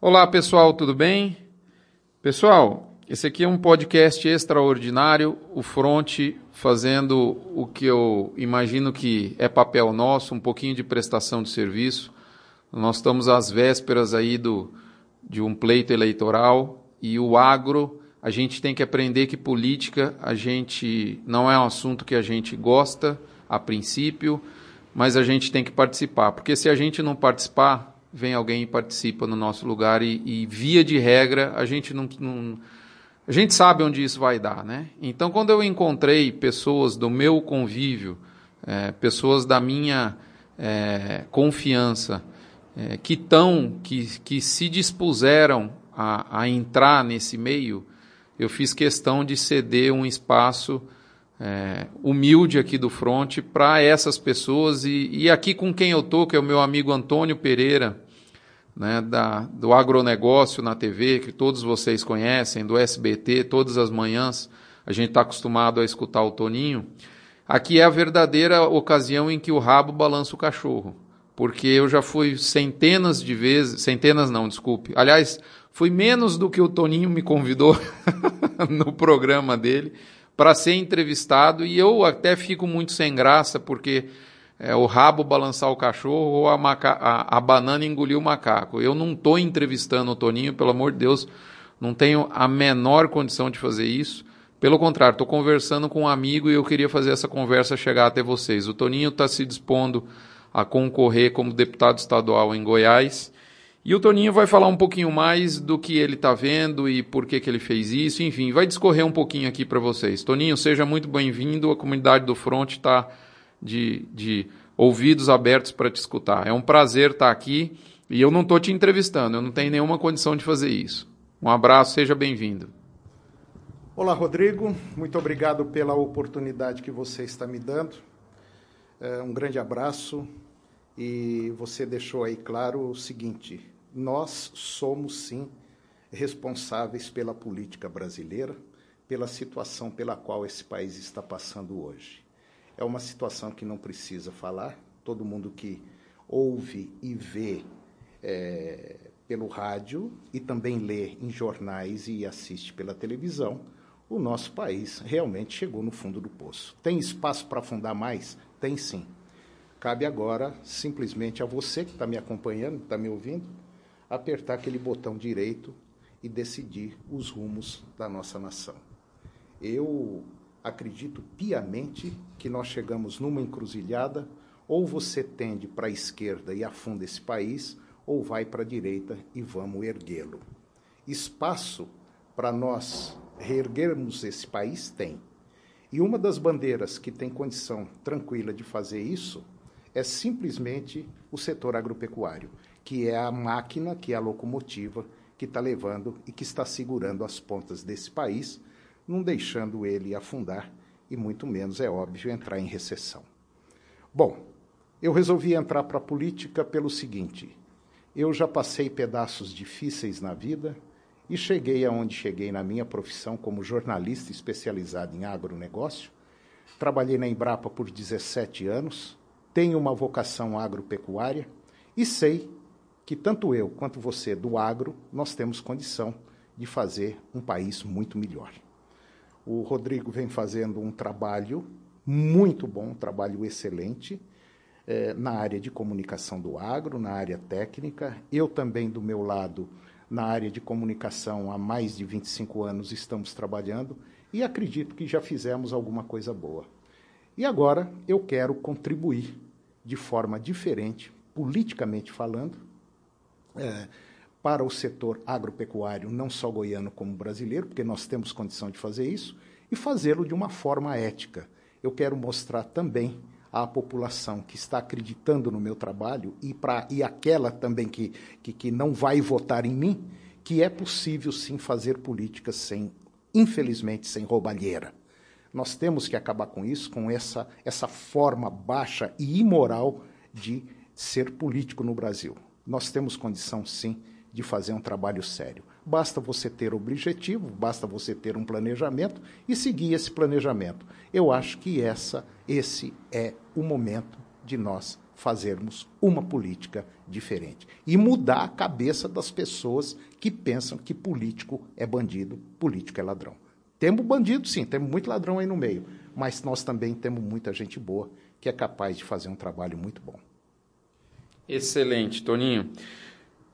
Olá pessoal, tudo bem? Pessoal, esse aqui é um podcast extraordinário, o Front fazendo o que eu imagino que é papel nosso, um pouquinho de prestação de serviço. Nós estamos às vésperas aí do, de um pleito eleitoral e o agro, a gente tem que aprender que política a gente não é um assunto que a gente gosta a princípio, mas a gente tem que participar, porque se a gente não participar, vem alguém e participa no nosso lugar e, e via de regra a gente não, não, a gente sabe onde isso vai dar, né? Então quando eu encontrei pessoas do meu convívio, é, pessoas da minha é, confiança é, que estão, que, que se dispuseram a, a entrar nesse meio, eu fiz questão de ceder um espaço é, humilde aqui do front para essas pessoas e, e, aqui com quem eu tô, que é o meu amigo Antônio Pereira, né, da, do agronegócio na TV, que todos vocês conhecem, do SBT, todas as manhãs a gente está acostumado a escutar o Toninho. Aqui é a verdadeira ocasião em que o rabo balança o cachorro, porque eu já fui centenas de vezes, centenas não, desculpe. Aliás, fui menos do que o Toninho me convidou no programa dele para ser entrevistado e eu até fico muito sem graça porque é, o rabo balançar o cachorro ou a, maca a, a banana engolir o macaco. Eu não estou entrevistando o Toninho, pelo amor de Deus, não tenho a menor condição de fazer isso. Pelo contrário, estou conversando com um amigo e eu queria fazer essa conversa chegar até vocês. O Toninho está se dispondo a concorrer como deputado estadual em Goiás e o Toninho vai falar um pouquinho mais do que ele está vendo e por que, que ele fez isso, enfim, vai discorrer um pouquinho aqui para vocês. Toninho, seja muito bem-vindo, a comunidade do Front está de, de ouvidos abertos para te escutar. É um prazer estar tá aqui e eu não estou te entrevistando, eu não tenho nenhuma condição de fazer isso. Um abraço, seja bem-vindo. Olá, Rodrigo, muito obrigado pela oportunidade que você está me dando. É, um grande abraço e você deixou aí claro o seguinte: nós somos sim responsáveis pela política brasileira, pela situação pela qual esse país está passando hoje. É uma situação que não precisa falar, todo mundo que ouve e vê é, pelo rádio e também lê em jornais e assiste pela televisão, o nosso país realmente chegou no fundo do poço. Tem espaço para afundar mais? Tem sim. Cabe agora simplesmente a você que está me acompanhando, está me ouvindo, apertar aquele botão direito e decidir os rumos da nossa nação. Eu acredito piamente que nós chegamos numa encruzilhada, ou você tende para a esquerda e afunda esse país, ou vai para a direita e vamos erguê-lo. Espaço para nós reerguermos esse país tem. E uma das bandeiras que tem condição tranquila de fazer isso é simplesmente o setor agropecuário, que é a máquina, que é a locomotiva que está levando e que está segurando as pontas desse país, não deixando ele afundar e muito menos, é óbvio, entrar em recessão. Bom, eu resolvi entrar para a política pelo seguinte: eu já passei pedaços difíceis na vida e cheguei aonde cheguei na minha profissão como jornalista especializado em agronegócio. Trabalhei na Embrapa por 17 anos, tenho uma vocação agropecuária e sei que tanto eu quanto você do agro, nós temos condição de fazer um país muito melhor. O Rodrigo vem fazendo um trabalho muito bom, um trabalho excelente eh, na área de comunicação do agro, na área técnica. Eu também, do meu lado, na área de comunicação, há mais de 25 anos estamos trabalhando e acredito que já fizemos alguma coisa boa. E agora eu quero contribuir de forma diferente, politicamente falando, é, para o setor agropecuário, não só goiano como brasileiro, porque nós temos condição de fazer isso, e fazê-lo de uma forma ética. Eu quero mostrar também à população que está acreditando no meu trabalho e, pra, e aquela também que, que, que não vai votar em mim, que é possível sim fazer política sem, infelizmente, sem roubalheira. Nós temos que acabar com isso, com essa, essa forma baixa e imoral de ser político no Brasil. Nós temos condição, sim, de fazer um trabalho sério. Basta você ter objetivo, basta você ter um planejamento e seguir esse planejamento. Eu acho que essa, esse é o momento de nós fazermos uma política diferente e mudar a cabeça das pessoas que pensam que político é bandido, político é ladrão. Temos bandido, sim, temos muito ladrão aí no meio, mas nós também temos muita gente boa que é capaz de fazer um trabalho muito bom. Excelente, Toninho.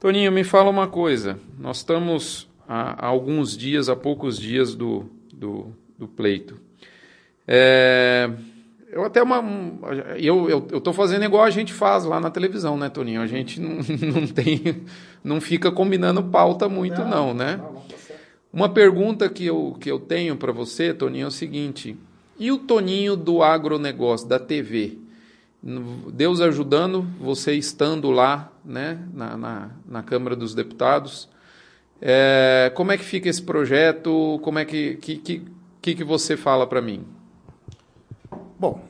Toninho, me fala uma coisa. Nós estamos há, alguns dias, há poucos dias do, do, do pleito. É, eu até uma. Eu, eu, eu tô fazendo igual a gente faz lá na televisão, né, Toninho? A gente não, não tem. Não fica combinando pauta muito, não, não né? Não, não tá uma pergunta que eu, que eu tenho para você, Toninho, é o seguinte: e o Toninho do agronegócio, da TV? Deus ajudando, você estando lá, né, na, na, na Câmara dos Deputados, é, como é que fica esse projeto? Como é que, que, que, que você fala para mim? Bom,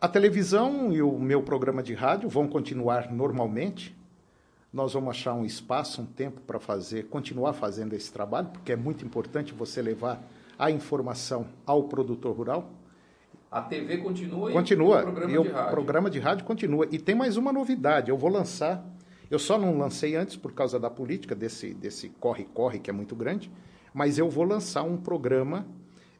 a televisão e o meu programa de rádio vão continuar normalmente. Nós vamos achar um espaço, um tempo para fazer, continuar fazendo esse trabalho, porque é muito importante você levar a informação ao produtor rural. A TV continua, continua e o programa e de rádio. programa de rádio continua. E tem mais uma novidade, eu vou lançar. Eu só não lancei antes por causa da política desse desse corre corre que é muito grande, mas eu vou lançar um programa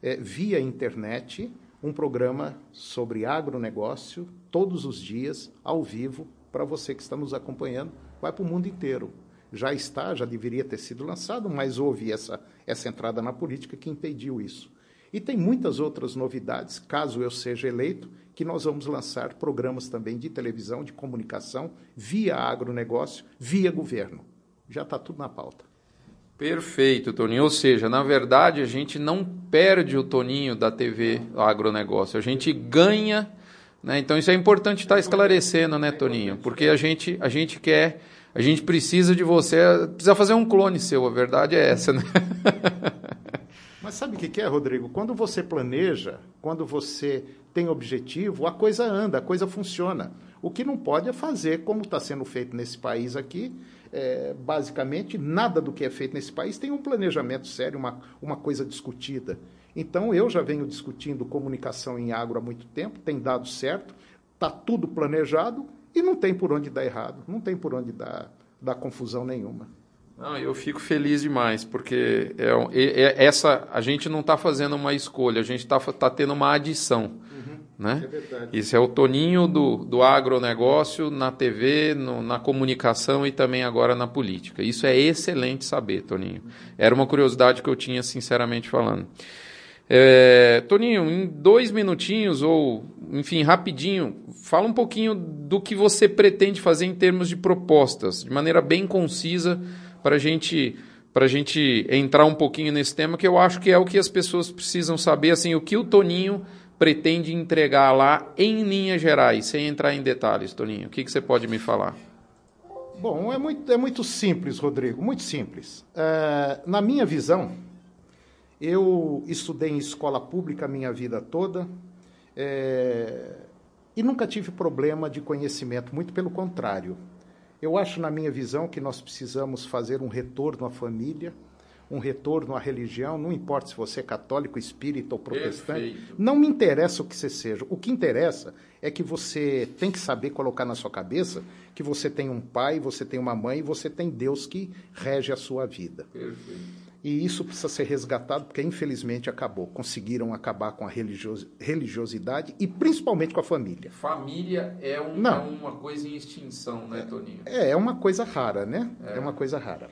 é, via internet um programa sobre agronegócio todos os dias, ao vivo, para você que está nos acompanhando, vai para o mundo inteiro. Já está, já deveria ter sido lançado, mas houve essa, essa entrada na política que impediu isso. E tem muitas outras novidades, caso eu seja eleito, que nós vamos lançar programas também de televisão, de comunicação, via agronegócio, via governo. Já está tudo na pauta. Perfeito, Toninho. Ou seja, na verdade, a gente não perde o Toninho da TV agronegócio, a gente ganha. Né? Então, isso é importante estar esclarecendo, né, Toninho? Porque a gente, a gente quer, a gente precisa de você, precisa fazer um clone seu, a verdade é essa, né? Mas sabe o que é, Rodrigo? Quando você planeja, quando você tem objetivo, a coisa anda, a coisa funciona. O que não pode é fazer como está sendo feito nesse país aqui, é, basicamente, nada do que é feito nesse país tem um planejamento sério, uma, uma coisa discutida. Então, eu já venho discutindo comunicação em agro há muito tempo, tem dado certo, está tudo planejado e não tem por onde dar errado, não tem por onde dar, dar confusão nenhuma. Não, eu fico feliz demais, porque é, é, essa a gente não está fazendo uma escolha, a gente está tá tendo uma adição. Né? É Isso é o Toninho do, do agronegócio na TV, no, na comunicação e também agora na política. Isso é excelente saber, Toninho. Era uma curiosidade que eu tinha, sinceramente falando. É, Toninho, em dois minutinhos, ou enfim, rapidinho, fala um pouquinho do que você pretende fazer em termos de propostas, de maneira bem concisa, para gente, a gente entrar um pouquinho nesse tema, que eu acho que é o que as pessoas precisam saber, assim, o que o Toninho pretende entregar lá em linhas gerais, sem entrar em detalhes, Toninho? O que, que você pode me falar? Bom, é muito, é muito simples, Rodrigo, muito simples. É, na minha visão, eu estudei em escola pública a minha vida toda é, e nunca tive problema de conhecimento, muito pelo contrário. Eu acho, na minha visão, que nós precisamos fazer um retorno à família, um retorno à religião, não importa se você é católico, espírita ou protestante, Perfeito. não me interessa o que você seja. O que interessa é que você tem que saber colocar na sua cabeça que você tem um pai, você tem uma mãe e você tem Deus que rege a sua vida. Perfeito. E isso precisa ser resgatado porque, infelizmente, acabou. Conseguiram acabar com a religiosidade e principalmente com a família. Família é, um, é uma coisa em extinção, né, Toninho? É, é uma coisa rara, né? É, é uma coisa rara.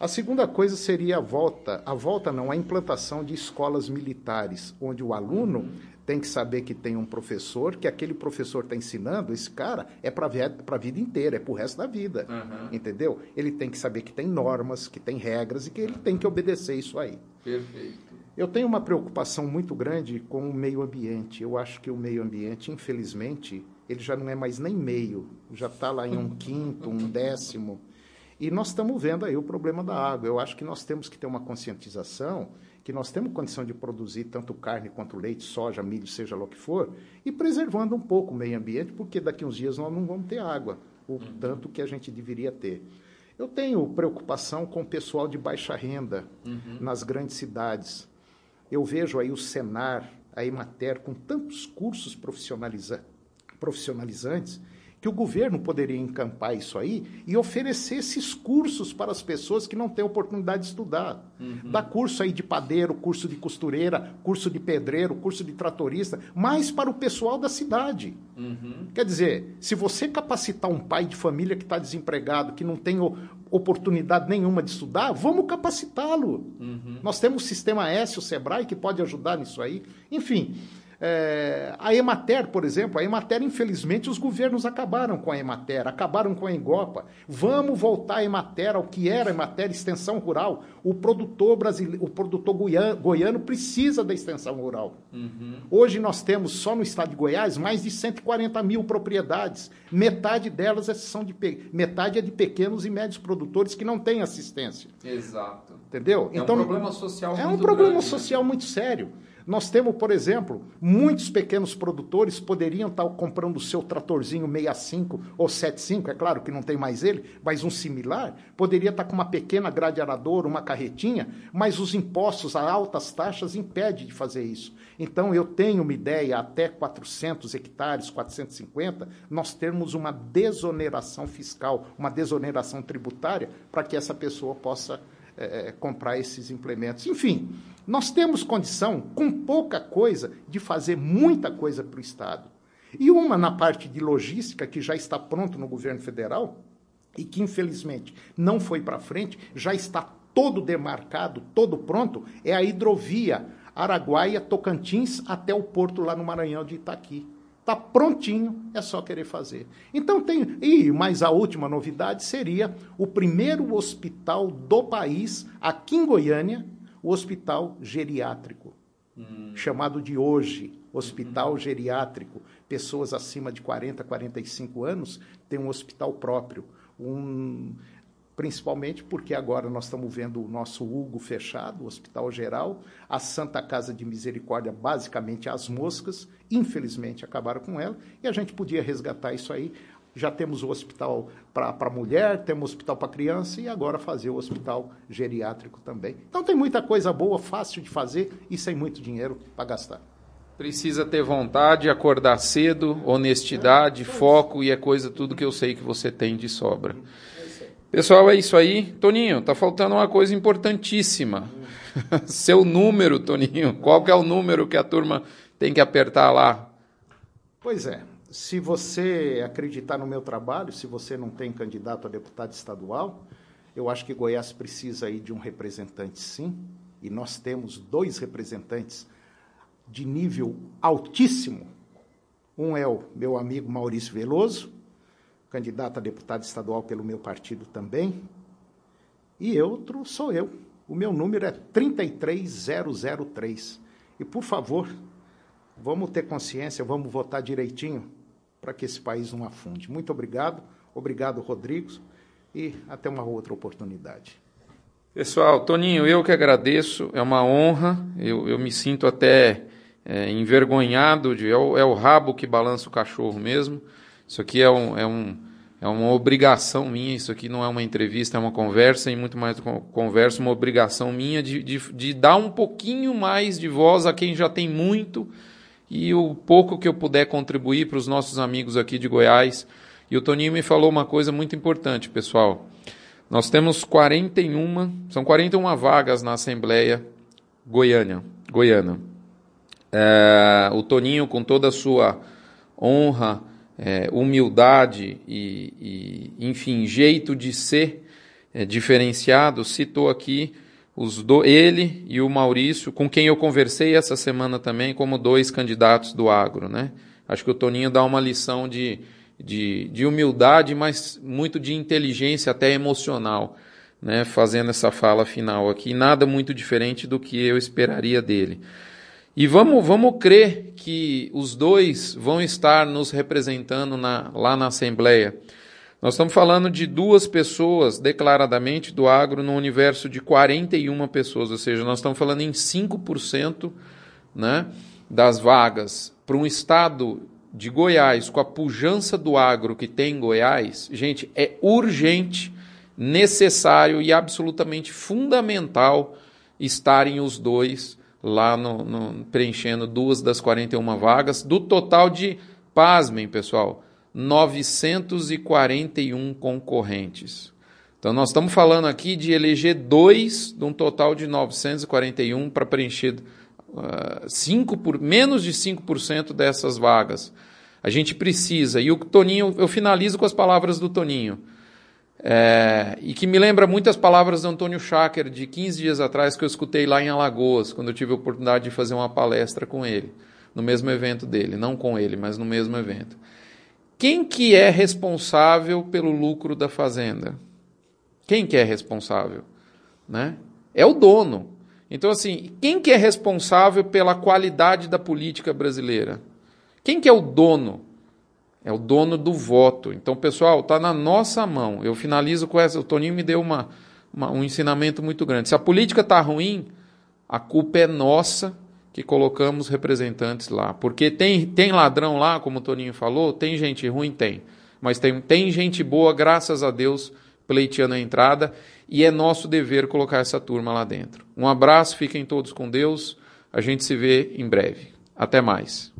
A segunda coisa seria a volta, a volta não, a implantação de escolas militares, onde o aluno tem que saber que tem um professor, que aquele professor está ensinando, esse cara é para a vida inteira, é para o resto da vida, uhum. entendeu? Ele tem que saber que tem normas, que tem regras e que ele tem que obedecer isso aí. Perfeito. Eu tenho uma preocupação muito grande com o meio ambiente. Eu acho que o meio ambiente, infelizmente, ele já não é mais nem meio, já está lá em um quinto, um décimo. E nós estamos vendo aí o problema da água. Eu acho que nós temos que ter uma conscientização que nós temos condição de produzir tanto carne quanto leite, soja, milho, seja lá o que for, e preservando um pouco o meio ambiente, porque daqui uns dias nós não vamos ter água, o uhum. tanto que a gente deveria ter. Eu tenho preocupação com o pessoal de baixa renda uhum. nas grandes cidades. Eu vejo aí o Senar, a Emater, com tantos cursos profissionaliza profissionalizantes, que o governo poderia encampar isso aí e oferecer esses cursos para as pessoas que não têm oportunidade de estudar. Uhum. Dá curso aí de padeiro, curso de costureira, curso de pedreiro, curso de tratorista, mas para o pessoal da cidade. Uhum. Quer dizer, se você capacitar um pai de família que está desempregado, que não tem oportunidade nenhuma de estudar, vamos capacitá-lo. Uhum. Nós temos o Sistema S, o SEBRAE, que pode ajudar nisso aí. Enfim, é, a Emater, por exemplo, a Emater, infelizmente, os governos acabaram com a Emater, acabaram com a Engopa. Vamos voltar a Emater ao que era a Emater, extensão rural. O produtor brasileiro, o produtor goiano, goiano precisa da extensão rural. Uhum. Hoje nós temos, só no estado de Goiás, mais de 140 mil propriedades. Metade delas é, são de metade é de pequenos e médios produtores que não têm assistência. Exato. Entendeu? É então, um problema social É um problema grande, né? social né? muito sério. Nós temos, por exemplo, muitos pequenos produtores poderiam estar comprando o seu tratorzinho 65 ou 75, é claro que não tem mais ele, mas um similar, poderia estar com uma pequena grade aradora, uma carretinha, mas os impostos a altas taxas impedem de fazer isso. Então, eu tenho uma ideia, até 400 hectares, 450, nós termos uma desoneração fiscal, uma desoneração tributária, para que essa pessoa possa é, comprar esses implementos. Enfim, nós temos condição, com pouca coisa, de fazer muita coisa para o Estado. E uma na parte de logística, que já está pronto no governo federal, e que infelizmente não foi para frente, já está todo demarcado, todo pronto, é a hidrovia Araguaia-Tocantins até o porto lá no Maranhão de Itaqui. Está prontinho, é só querer fazer. Então tem. E mais a última novidade seria o primeiro hospital do país, aqui em Goiânia, o hospital geriátrico. Hum. Chamado de hoje, hospital uhum. geriátrico. Pessoas acima de 40, 45 anos têm um hospital próprio. Um, principalmente porque agora nós estamos vendo o nosso Hugo fechado, o Hospital Geral, a Santa Casa de Misericórdia, basicamente as moscas, infelizmente acabaram com ela, e a gente podia resgatar isso aí. Já temos o hospital para mulher, temos o hospital para criança e agora fazer o hospital geriátrico também. Então tem muita coisa boa, fácil de fazer e sem muito dinheiro para gastar. Precisa ter vontade, acordar cedo, honestidade, é, foco e é coisa tudo que eu sei que você tem de sobra. Pessoal, é isso aí. Toninho, tá faltando uma coisa importantíssima. Seu número, Toninho. Qual que é o número que a turma tem que apertar lá? Pois é. Se você acreditar no meu trabalho, se você não tem candidato a deputado estadual, eu acho que Goiás precisa aí de um representante, sim. E nós temos dois representantes de nível altíssimo. Um é o meu amigo Maurício Veloso, candidato a deputado estadual pelo meu partido também. E outro sou eu. O meu número é 33003. E, por favor, vamos ter consciência, vamos votar direitinho para que esse país não afunde. Muito obrigado. Obrigado, Rodrigo. E até uma outra oportunidade. Pessoal, Toninho, eu que agradeço. É uma honra. Eu, eu me sinto até é, envergonhado. De, é, o, é o rabo que balança o cachorro mesmo. Isso aqui é, um, é, um, é uma obrigação minha, isso aqui não é uma entrevista, é uma conversa, e muito mais do que conversa, uma obrigação minha de, de, de dar um pouquinho mais de voz a quem já tem muito, e o pouco que eu puder contribuir para os nossos amigos aqui de Goiás. E o Toninho me falou uma coisa muito importante, pessoal. Nós temos 41, são 41 vagas na Assembleia Goiânia, Goiana. É, o Toninho, com toda a sua honra, é, humildade e, e, enfim, jeito de ser é, diferenciado, citou aqui os do, ele e o Maurício, com quem eu conversei essa semana também, como dois candidatos do agro. Né? Acho que o Toninho dá uma lição de, de, de humildade, mas muito de inteligência, até emocional, né? fazendo essa fala final aqui. Nada muito diferente do que eu esperaria dele. E vamos, vamos crer que os dois vão estar nos representando na, lá na Assembleia. Nós estamos falando de duas pessoas declaradamente do agro no universo de 41 pessoas, ou seja, nós estamos falando em 5% né, das vagas para um estado de Goiás, com a pujança do agro que tem em Goiás, gente, é urgente, necessário e absolutamente fundamental estarem os dois lá no, no, preenchendo duas das 41 vagas, do total de, pasmem pessoal, 941 concorrentes. Então, nós estamos falando aqui de eleger dois de um total de 941 para preencher uh, cinco por, menos de 5% dessas vagas. A gente precisa. E o Toninho, eu finalizo com as palavras do Toninho. É, e que me lembra muitas palavras do Antônio Schacker de 15 dias atrás que eu escutei lá em Alagoas, quando eu tive a oportunidade de fazer uma palestra com ele, no mesmo evento dele, não com ele, mas no mesmo evento. Quem que é responsável pelo lucro da fazenda? Quem que é responsável? Né? É o dono. Então, assim, quem que é responsável pela qualidade da política brasileira? Quem que é o dono? É o dono do voto. Então, pessoal, está na nossa mão. Eu finalizo com essa. O Toninho me deu uma, uma um ensinamento muito grande. Se a política está ruim, a culpa é nossa que colocamos representantes lá. Porque tem, tem ladrão lá, como o Toninho falou, tem gente ruim? Tem. Mas tem, tem gente boa, graças a Deus, pleiteando a entrada. E é nosso dever colocar essa turma lá dentro. Um abraço, fiquem todos com Deus. A gente se vê em breve. Até mais.